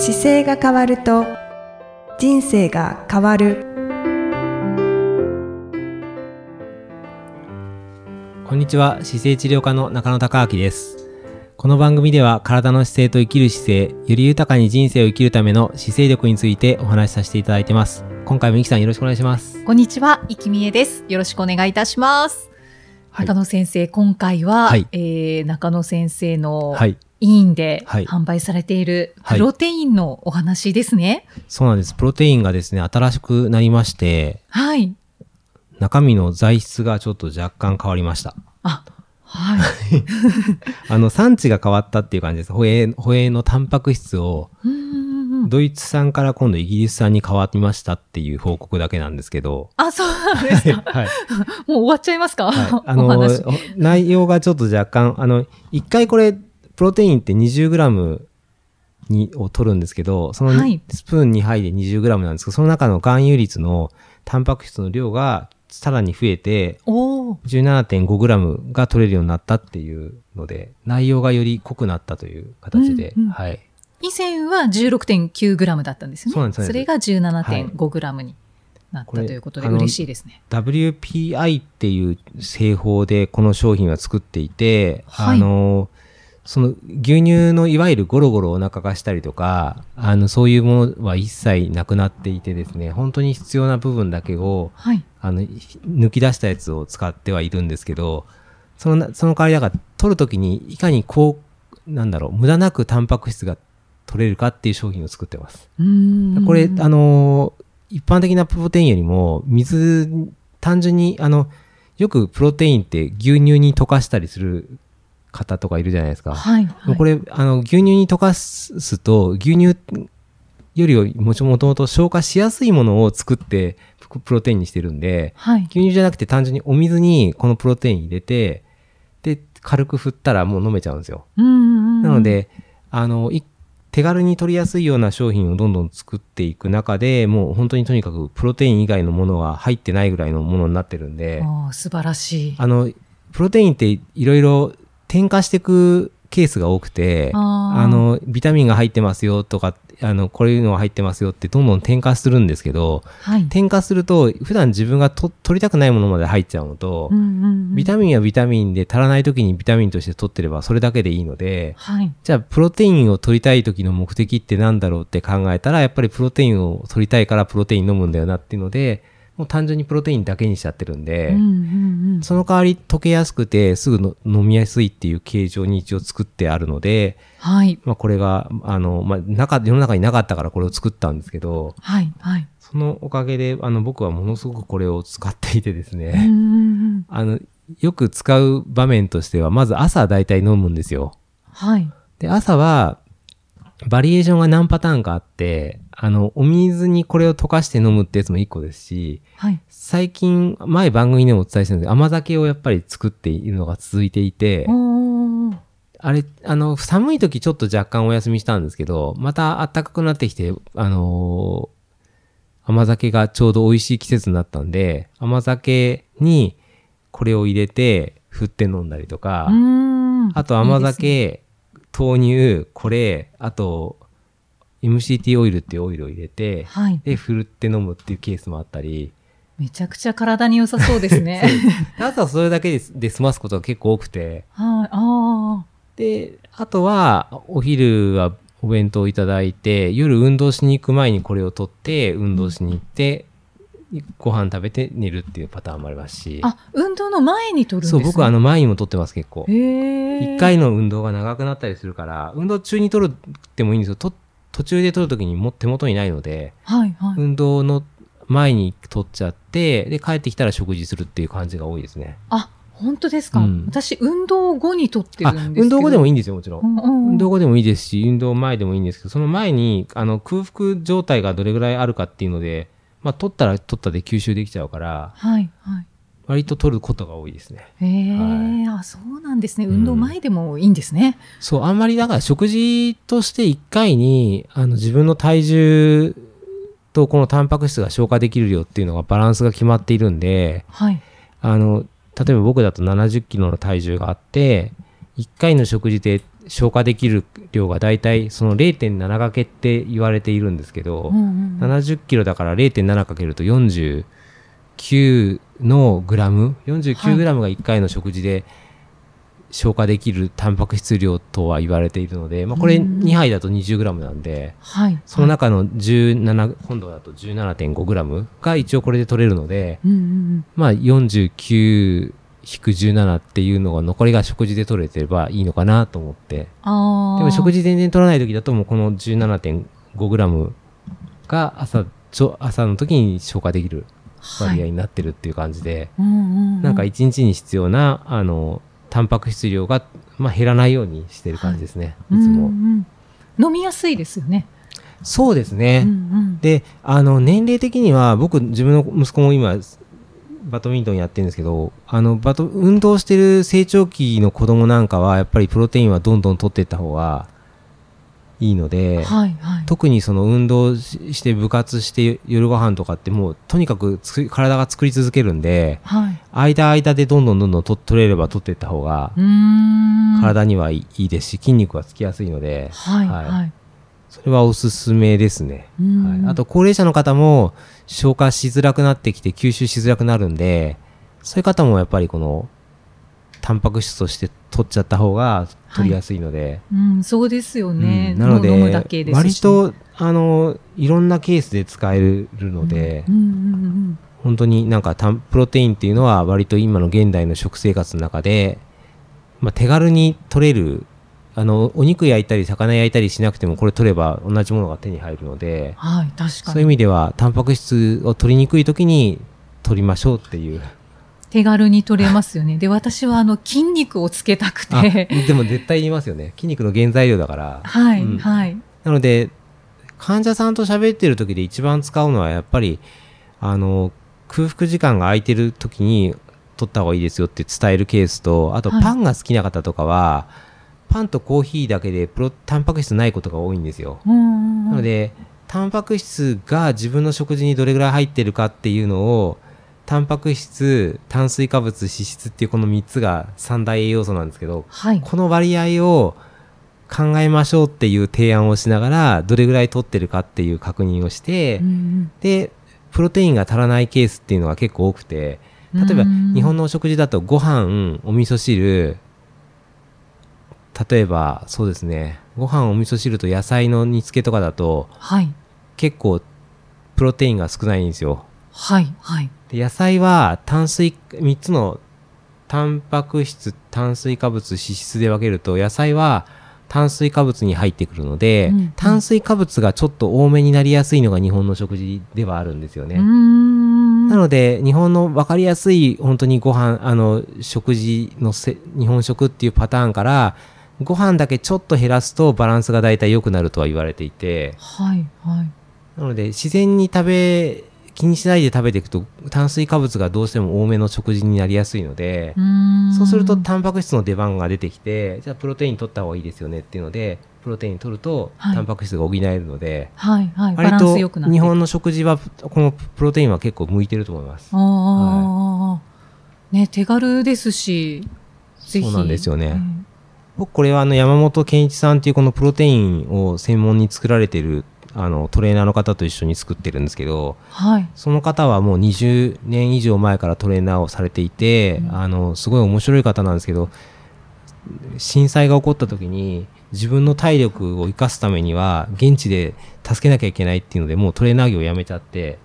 姿勢が変わると人生が変わる。こんにちは。姿勢治療科の中野孝明です。この番組では体の姿勢と生きる姿勢より豊かに人生を生きるための姿勢力についてお話しさせていただいてます。今回もいきさんよろしくお願いします。こんにちは、いきみえです。よろしくお願いいたします。はい。中野先生、今回は、はい。えー中野先生のはい委員ではい販売されているはいプロテインのお話ですね。そうなんですプロテインがですね新しくなりましてはい。中身の材質がちょっと若干変わりましたあ、はい。あの産地が変わったっていう感じですホエーホのタンパク質をドイツ産から今度イギリス産に変わりましたっていう報告だけなんですけどあ、そうなんですか。はいもう終わっちゃいますか、はい、あおの話。内容がちょっと若干あの一回これプロテインって 20g にを取るんですけどそのスプーン2杯で 20g なんですけどその中の含有率のタンパク質の量がさらに増えておー。17.5g が取れるようになったっていうので内容がより濃くなったという形で、うんうん。はい。以前は 16.9g だったんですよね。そうなんですそれが 17.5g になったということで嬉しいですね。WPI っていう製法でこの商品は作っていて、はい。あの、その牛乳のいわゆるゴロゴロお腹がしたりとか、あの、そういうものは一切なくなっていてですね、本当に必要な部分だけを、はい。あの、抜き出したやつを使ってはいるんですけど、そのな、その代わりだから、取るときにいかにこう、なんだろう、無駄なくタンパク質が取れるかっていう商品を作ってます。これ、あのー一般的なプロテインよりも、水、単純に、あの、よくプロテインって牛乳に溶かしたりする方とかいるじゃないですか。はい、はい。これ、あの、牛乳に溶かすと、牛乳よりもともと消化しやすいものを作って、ププロテインにしてるんで、はい。牛乳じゃなくて単純にお水にこのプロテイン入れて、で、軽く振ったらもう飲めちゃうんですよ。うんうんうんなの、で、あの、い手軽に取りやすいような商品をどんどん作っていく中で、もう本当にとにかくプロテイン以外のものは入ってないぐらいのものになってるんで、素晴らしい。あの、プロテインっていろいろ添加していくケースが多くて、あの、ビタミンが入ってますよとか、あの、こういうのが入ってますよってどんどん添加するんですけど、はい。添加すると、普段自分がと取りたくないものまで入っちゃうのと、うんうんうんビタミンはビタミンで足らない時にビタミンとして取ってればそれだけでいいので、はい。じゃあプロテインを取りたい時の目的ってなんだろうって考えたら、やっぱりプロテインを取りたいからプロテイン飲むんだよなっていうので、もう単純にプロテインだけにしちゃってるんで、うんうんうんその代わり溶けやすくてすぐの飲みやすいっていう形状に一応作ってあるので、はい。まあこれが、あの、まあ中、世の中になかったからこれを作ったんですけど、はい。はい。そのおかげで、あの、僕はものすごくこれを使っていてですね、うんうんうんあの、よく使う場面としては、まず朝だいたい飲むんですよ。はい。で、朝は、バリエーションが何パターンかあって、あの、お水にこれを溶かして飲むってやつも一個ですし、はい。最近、前番組でもお伝えしたんですけど、甘酒をやっぱり作っているのが続いていて、あれ、あの、寒い時ちょっと若干お休みしたんですけど、また暖かくなってきて、あのー甘酒がちょうど美味しい季節になったんで、甘酒にこれを入れて振って飲んだりとか、あと甘いいですね酒、豆乳、これ、あと、MCT オイルっていうオイルを入れて、はい。で、振るって飲むっていうケースもあったり、めちゃくちゃ体に良さそうですね。朝はそれだけでで済ますことが結構多くて、はい。あで、あとは、お昼はお弁当いただいて、夜運動しに行く前にこれを取って、運動しに行って、ご飯食べて寝るっていうパターンもありますしあ。、あ、運動の前に取るんですそう、ね。僕はあの前にも取ってます結構。一回の運動が長くなったりするから、運動中に取るってもいいんですよ。と途中で取るときにも手元にないので、はい。はい。運動の前に取っちゃって、で、帰ってきたら食事するっていう感じが多いですね。あ、本当ですか、うん私、運動後に取ってるあんですけど。運動後でもいいいんですよ、もちろん。うんうんうん運動後でもいいですし、運動前でもいいんですけど、その前に、あの、空腹状態がどれぐらいあるかっていうので、まあ、取ったら取ったで吸収できちゃうから、はい。はい。割と取ることが多いですね。へえ、あ、そうなんですね。運動前でもいいんですね。そう、あんまりだから食事として1回に、あの、自分の体重とこのタンパク質が消化できる量っていうのがバランスが決まっているんで、はい。あの、例えば僕だと70キロの体重があって、1回の食事で消化できる量がだいたいその0.7掛けって言われているんですけど、うんうんうん70キロだから0.7かけると49のグラム49グラムが1回の食事で消化できるタンパク質量とは言われているので、まあ、これうん2杯だと20グラムなんで、はい。その中の17、今度だと17.5グラムが一応これで取れるので、うんうんうんまあ49引く17っていうのが残りが食事で取れてればいいのかなと思って。でも食事全然取らない時だともうこの17.5グラムが朝朝の時に消化できる割合になってるっていう感じで、うんうんうん。なんか1日に必要なあのタンパク質量が、まあ、減らないようにしてる感じですね、い、つも、うんうん。飲みやすいですよね。そうですね、うんうん。であの年齢的には僕自分の息子も今バドミントンやってるんですけどあのバド運動してる成長期の子供なんかはやっぱりプロテインはどんどん取っていった方がいいので、はいはい。特にその運動しして部活して夜ご飯とかってもうとにかく体が作り続けるんではい。間間でどんどんどんどんと取れれば取っていった方が。体にはいいですし筋肉がつきやすいので、はいはいはい。それはおすすめですね、うんはい、あと高齢者の方も消化しづらくなってきて吸収しづらくなるんでそういう方もやっぱりこのタンパク質として取っちゃった方が取りやすいので、うん、そうですよね。うんなので飲むだけですし割とあのいろんなケースで使えるので、うんうんうん本当になんかタンプロテインっていうのは割と今の現代の食生活の中で、まあ、手軽に取れるあのお肉焼いたり魚焼いたりしなくてもこれ取れば同じものが手に入るのではい、確かそういう意に。味ではタンパク質を取りにくい時に取りましょうっていう手軽に取れますよね。で、私はあの筋肉をつけたくあて。でも絶対言いますよね筋肉の原材料だからはい、うんはい。なので患者さんと喋ってる時で一番使うのはやっぱりあの空腹時間が空いてる時に取った方がいいですよって伝えるケースとあとはいパンが好きな方とかは、パンとコーヒーだけでプロタンパク質ないことが多いんですよ、なのでタンパク質が自分の食事にどれぐらい入ってるかっていうのをタンパク質炭水化物脂質っていうこの3つが三大栄養素なんですけどはい。この割合を考えましょうっていう提案をしながらどれぐらい取ってるかっていう確認をして、うんでプロテインが足らないケースっていうのが結構多くて例えばうん日本のお食事だとご飯お味噌汁例えばそうですねご飯お味噌汁と野菜の煮付けとかだとはい。結構プロテインが少ないんですよはい、はい。で野菜は炭水3つのタンパク質炭水化物脂質で分けると野菜は炭水化物に入ってくるので、うんうん炭水化物がちょっと多めになりやすいのが日本の食事ではあるんですよね。なので日本の分かりやすい本当にご飯あの食事のせ日本食っていうパターンからご飯だけちょっと減らすとバランスが大体良くなるとは言われていてはい、はい。なので自然に食べ気にしないで食べていくと炭水化物がどうしても多めの食事になりやすいのでそうするとタンパク質の出番が出てきてじゃあプロテイン取った方がいいですよねっていうのでプロテイン取るとはいタンパク質が補えるので、はい、はい。割と日本の食事はこのプロテインは結構向いてると思います。ああ、ね、手軽ですし。そうなんですよねええ僕これはあの山本健一さんっていうこのプロテインを専門に作られてるあのトレーナーの方と一緒に作ってるんですけどはい。その方はもう20年以上前からトレーナーをされていて、うんあのすごい面白い方なんですけど震災が起こった時に自分の体力を生かすためには現地で助けなきゃいけないっていうのでもうトレーナー業を辞めちゃって、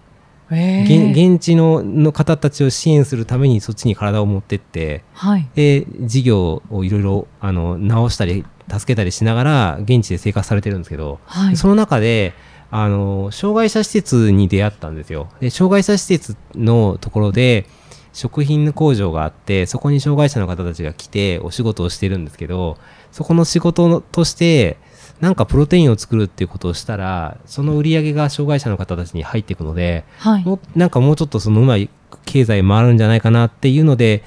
現地のの方たちを支援するためにそっちに体を持ってってはい。で事業をいろいろあの直したり助けたりしながら現地で生活されてるんですけど、はい。その中であの障害者施設に出会ったんですよで障害者施設のところで食品の工場があってそこに障害者の方たちが来てお仕事をしてるんですけどそこの仕事としてなんかプロテインを作るっていうことをしたらその売り上げが障害者の方たちに入っていくのではい。もうなんかもうちょっとそのうまい経済回るんじゃないかなっていうので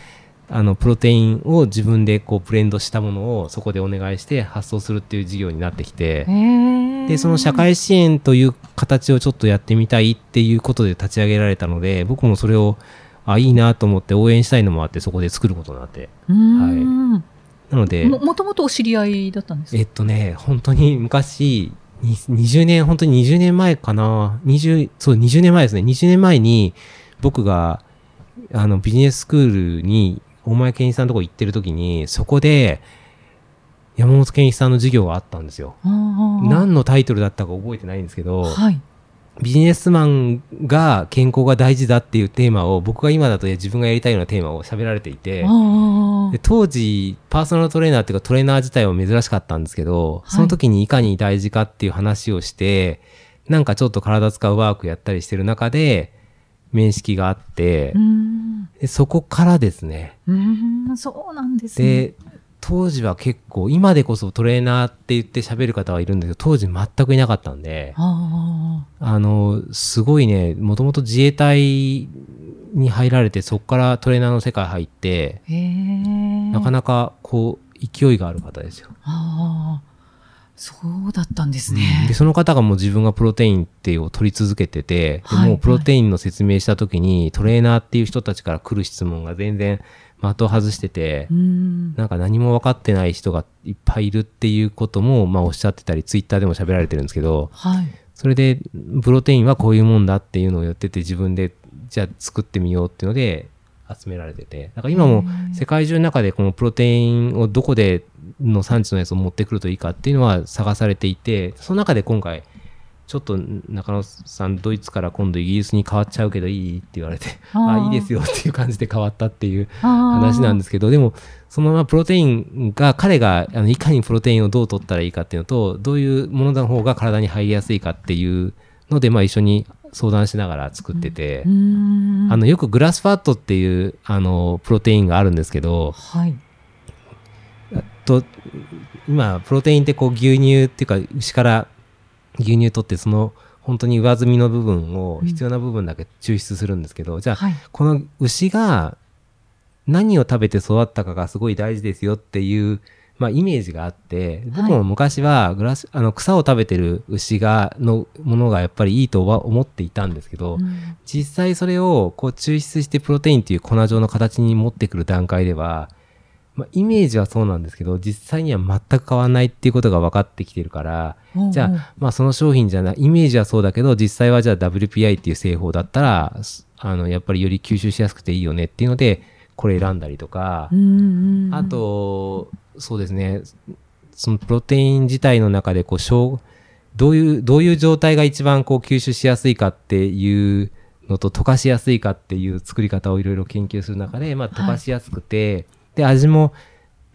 あのプロテインを自分でこうブレンドしたものをそこでお願いして発送するっていう事業になってきてええでその社会支援という形をちょっとやってみたいっていうことで立ち上げられたので僕もそれをあいいなと思って応援したいのもあってそこで作ることになってうーん。なので、ももともとお知り合いだったんですか？えっとね、本当に昔、に20年、本当に20年前かな？20、そう、20年前ですね。20年前に、僕が、あの、ビジネススクールに、大前健一さんのとこ行ってる時に、そこで、山本健一さんの授業があったんですよ。何のタイトルだったか覚えてないんですけど、はい。ビジネスマンが健康が大事だっていうテーマを、僕が今だと自分がやりたいようなテーマを喋られていて、当時、パーソナルトレーナーっていうかトレーナー自体は珍しかったんですけど、はいその時にいかに大事かっていう話をして、なんかちょっと体使うワークやったりしてる中で、面識があって。でそこからですね。うーん、そうなんですね。で、当時は結構、今でこそトレーナーって言って喋る方はいるんだけど、当時全くいなかったんで、ああの、すごいね、もともと自衛隊に入られて、そこからトレーナーの世界入って。なかなかこう、勢いがある方ですよ。ああ。そうだったんですねで、。その方がもう自分がプロテインっていうを取り続けてて、ではいもうプロテインの説明した時に、トレーナーっていう人たちから来る質問が全然的を外しててう、ん。なんか何も分かってない人がいっぱいいるっていうことも、まあおっしゃってたり、ツイッターでも喋られてるんですけど、はい。それで、プロテインはこういうもんだっていうのをやってて、自分で、じゃあ作ってみようっていうので、集められてて。だから今も世界中の中でこのプロテインをどこでの産地のやつを持ってくるといいかっていうのは探されていて、その中で今回、ちょっと中野さん、ドイツから今度イギリスに変わっちゃうけどいい？って言われて、あーあいいですよっていう感じで変わったっていう話話なんですけど、でも、そのままプロテインが、彼があのいかにプロテインをどう取ったらいいかっていうのと、どういうものの方が体に入りやすいかっていうので、まあ一緒に相談しながら作ってて、うーん。あの、よくグラスファットっていう、あの、プロテインがあるんですけど、はい。と、今、プロテインってこう牛乳っていうか、牛から牛乳取って、その、本当に上積みの部分を、うん必要な部分だけ抽出するんですけど、じゃあ、はい。この牛が何を食べて育ったかがすごい大事ですよっていう、まあ、イメージがあって、僕も昔はグラス、あの草を食べてる牛が、のものがやっぱりいいとは思っていたんですけど、うん実際それをこう抽出してプロテインっていう粉状の形に持ってくる段階では、まあ、イメージはそうなんですけど、実際には全く変わらないっていうことが分かってきてるから、じゃあ、まあその商品じゃない、イメージはそうだけど、実際はじゃあ WPI っていう製法だったら、すあの、やっぱりより吸収しやすくていいよねっていうので、これ選んだりとかう、んうんあ、と、そうですね、そのプロテイン自体の中で、こう、小どういう、どういう状態が一番こう吸収しやすいかっていうのと、溶かしやすいかっていう作り方をいろいろ研究する中で、まあ溶かしやすくて、で、味も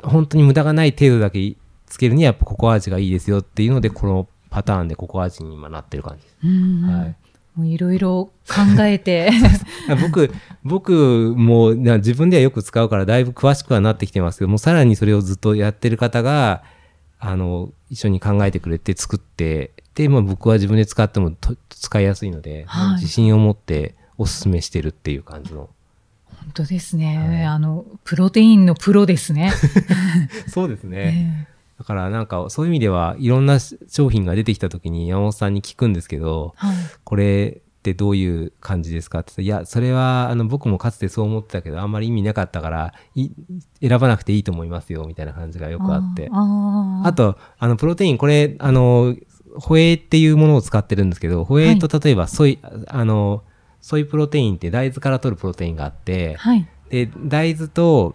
本当に無駄がない程度だけつけるにはやっぱココア味がいいですよっていうので、このパターンでココア味に今なってる感じです。はいもういろいろ考えて。僕、僕もな自分ではよく使うからだいぶ詳しくはなってきてますけども、さらにそれをずっとやってる方が、あの、一緒に考えてくれて作って、で、まあ僕は自分で使ってもと使いやすいので、はい自信を持ってお勧めしてるっていう感じの。本当ですね、はいあの、プロテインのプロですね。そうですね。ええだからなんかそういう意味ではいろんな商品が出てきた時に山本さんに聞くんですけど、はい。これってどういう感じですかって言ったらいや、それはあの僕もかつてそう思ってたけど、あんまり意味なかったから、い選ばなくていいと思いますよ、みたいな感じがよくあって。あと、あの、プロテイン、これ、あの、ホエイっていうものを使ってるんですけど、ホエイと例えばソイ、あの、ソイプロテインって大豆から取るプロテインがあって、はい。で、大豆と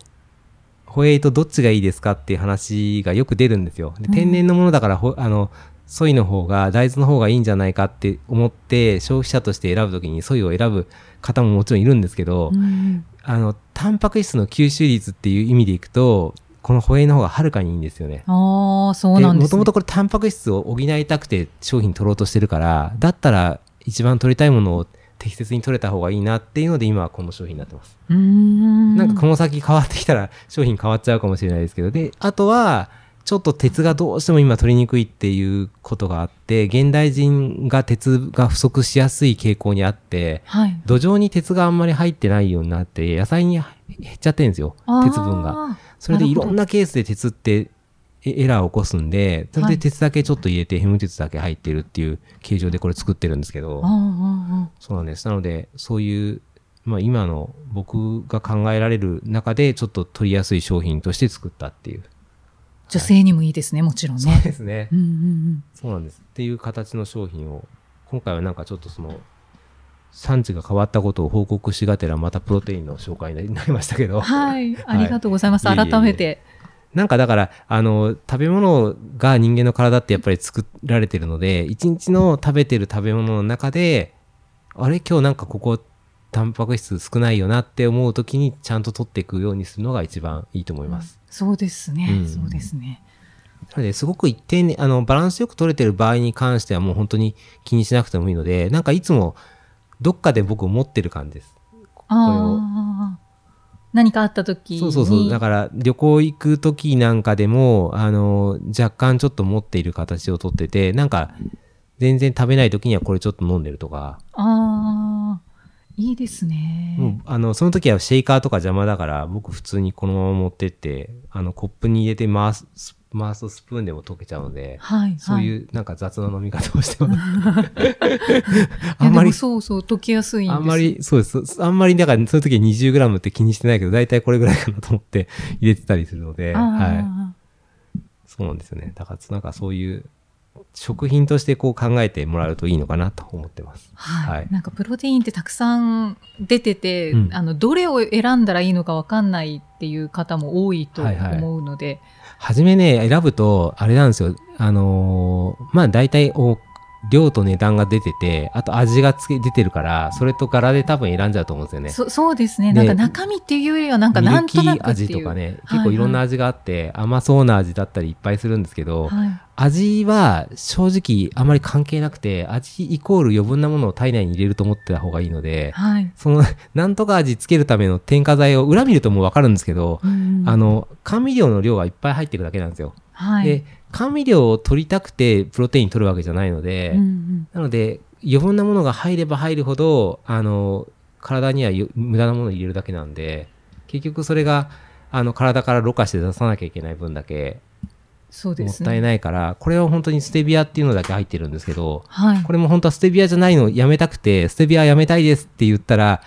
ホエイとどっちがいいですかっていう話がよく出るんですよ。でうん天然のものだから、ほあの、ソイの方が、大豆の方がいいんじゃないかって思って、消費者として選ぶときにソイを選ぶ方ももちろんいるんですけど、うんあの、タンパク質の吸収率っていう意味でいくと、このホエイの方がはるかにいいんですよね。ああ、そうなんです、ね。もともとこれタンパク質を補いたくて商品取ろうとしてるから、だったら一番取りたいものを適切に取れた方がいいなっていうので今はこの商品になってます。なんかこの先変わってきたら商品変わっちゃうかもしれないですけど、で、あとは、ちょっと鉄がどうしても今取りにくいっていうことがあって、現代人が鉄が不足しやすい傾向にあって、はい。土壌に鉄があんまり入ってないようになって、野菜に減っちゃってるんですよ、鉄分が。が。それでいろんなケースで鉄ってエエラーを起こすんで、それで鉄だけちょっと入れて、ヘム鉄だけ入ってるっていう形状でこれ作ってるんですけどそうなんです。なので、そういう、まあ今の僕が考えられる中でちょっと取りやすい商品として作ったっていう。女性にもいいですね、もちろんそうね。ですね。うんうんうん。そうなんです。っていう形の商品を、今回はなんかちょっとその、産地が変わったことを報告しがてら、またプロテインの紹介になりましたけど、はい、ありがとうございます。いえい改めて。なんかだから、あの、食べ物が人間の体ってやっぱり作られてるので、一日の食べてる食べ物の中で、あれ？今日なんかここ、タンパク質少ないよなって思う時にちゃんと取っていくようにするのが一番いいと思います。そうですね、うんそうですね。なので、すごく一定に、あの、バランスよく取れてる場合に関してはもう本当に気にしなくてもいいので、なんかいつもどっかで僕持ってる感じです。ああ。何かあった時に。そうそうそう。だから旅行行く時なんかでも、あの、若干ちょっと持っている形をとってて、なんか全然食べない時にはこれちょっと飲んでるとか、ああ、いいですね。もうあの、その時はシェイカーとか邪魔だから、僕普通にこのまま持ってって、あの、コップに入れて回す、回すとスプーンでも溶けちゃうので、はい、そうう。いうなんか雑な飲み方をしてます。あんまりそうそう、溶けやすいんですあんまり、そうです。あんまり、だから、その時は 20g って気にしてないけど、大体これぐらいかなと思って 入れてたりするので、はい。そうなんですよね。だから、なんかそういう、食品としてこう考えてもらうといいのかなと思ってます。はい、はいなんかプロテインってたくさん出てて、うんあのどれを選んだらいいのかわかんないっていう方も多いとはいはい思うので、はじめね、選ぶと、あれなんですよ。あのーまあ大体お、量と値段が出てて、あと味がつけ出てるから、それと柄で多分選んじゃうと思うんですよね。そそうですね。ねなんか中身っていうよりはなんかなんとなく味とかね、はい結構いろんな味があって、甘そうな味だったりいっぱいするんですけど、はい。味は正直あまり関係なくて、味イコール余分なものを体内に入れると思ってた方がいいので、はい。その、なんとか味つけるための添加剤を裏見るともうわかるんですけど、うん。あの、甘味料の量がいっぱい入ってるだけなんですよ。はい。で、甘味料を取りたくてプロテイン取るわけじゃないので、うんうん。なので、余分なものが入れば入るほど、あの、体にはよ無駄なものを入れるだけなんで、結局それが、あの、体からろ過して出さなきゃいけない分だけ、そうですね。もったいないから、これは本当にステビアっていうのだけ入ってるんですけど、はい。これも本当はステビアじゃないのをやめたくて、ステビアやめたいですって言ったら、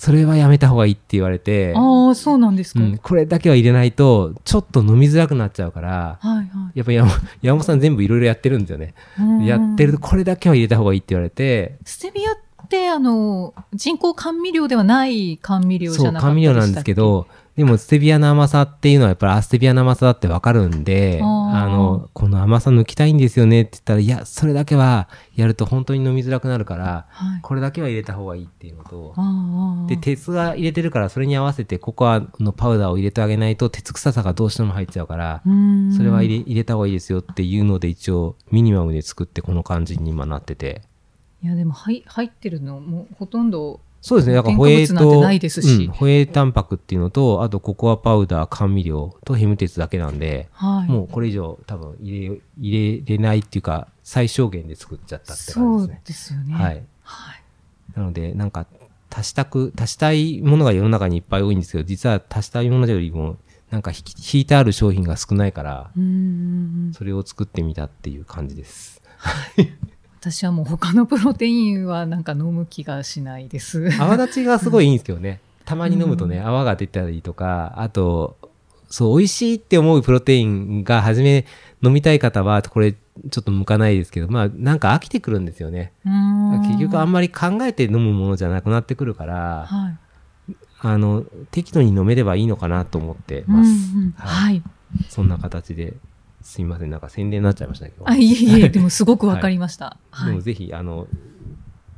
それはやめた方がいいって言われて、ああそうなんですか、うん、これだけは入れないと、ちょっと飲みづらくなっちゃうから、はいはい。やっぱ山山本さん全部いろいろやってるんですよね。うん。やってると、これだけは入れた方がいいって言われて、ステビアってあの人工甘味料ではない甘味料じそう、ゃなかった甘味料なんですけど、でもステビアの甘さっていうのはやっぱりアステビアの甘さだってわかるんで、あの、この甘さ抜きたいんですよねって言ったら、いや、それだけはやると本当に飲みづらくなるから、はい。これだけは入れた方がいいっていうのと、で、鉄が入れてるから、それに合わせてココアのパウダーを入れてあげないと、鉄臭さがどうしても入っちゃうから、うん。それは入れ入れた方がいいですよっていうので、一応ミニマムで作ってこの感じに今なってて。いやでも入入ってるのもうほとんどそうですね。だからホエイ添加物ないですしうんホエイタンパクっていうのと、あとココアパウダー、甘味料とヘム鉄だけなんで、はいもうこれ以上多分入れ、入れれないっていうか、最小限で作っちゃったってそう感じですね。ですよねはい。はいなので、なんか、足したく、足したいものが世の中にいっぱい多いんですけど、実は足したいものよりも、なんか引いてある商品が少ないから、それを作ってみたっていう感じです。私はもう他のプロテインはなんか飲む気がしないです。泡立ちがすごいいいんですけどね。たまに飲むとね、泡が出たりとか、あと、そう、美味しいって思うプロテインが初め飲みたい方は、これちょっと向かないですけど、まあなんか飽きてくるんですよね。結局あんままり考えて飲むものじゃなくなってくるから、はいあの、適度に飲めればいいのかなと思ってうんうます。んはい。そんな形で、すいません、なんか宣伝になっちゃいましたけど。あ、いえいえ、でもすごくわかりました。はいでも。ぜひ、あの、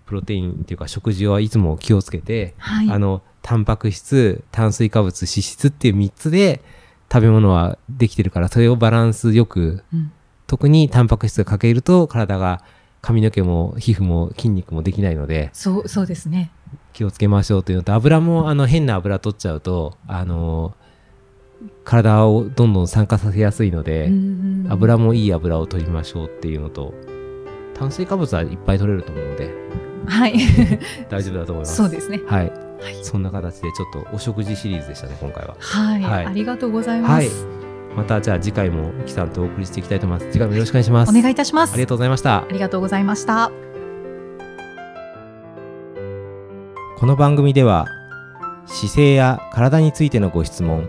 プロテインっていうか食事はいつも気をつけて、はい。あの、タンパク質、炭水化物、脂質っていう3つで食べ物はできてるから、それをバランスよく、うん特にタンパク質が欠けると体が髪の毛も皮膚も筋肉もできないのでそう、そうですね。気をつけましょうというのと油もあの変な油取っちゃうとあの体をどんどん酸化させやすいので、油もいい油を取りましょうっていうのと炭水化物はいっぱい取れると思うのではい。大丈夫だと思いますそうですね。はい、はいそんな形でちょっとお食事シリーズでしたね今回ははい。はいありがとうございます。またじゃあ次回もイキさんとお送りしていきたいと思います次回もよろしくお願いしますお願いいたします。ありがとうございましたありがとうございました。この番組では姿勢や体についてのご質問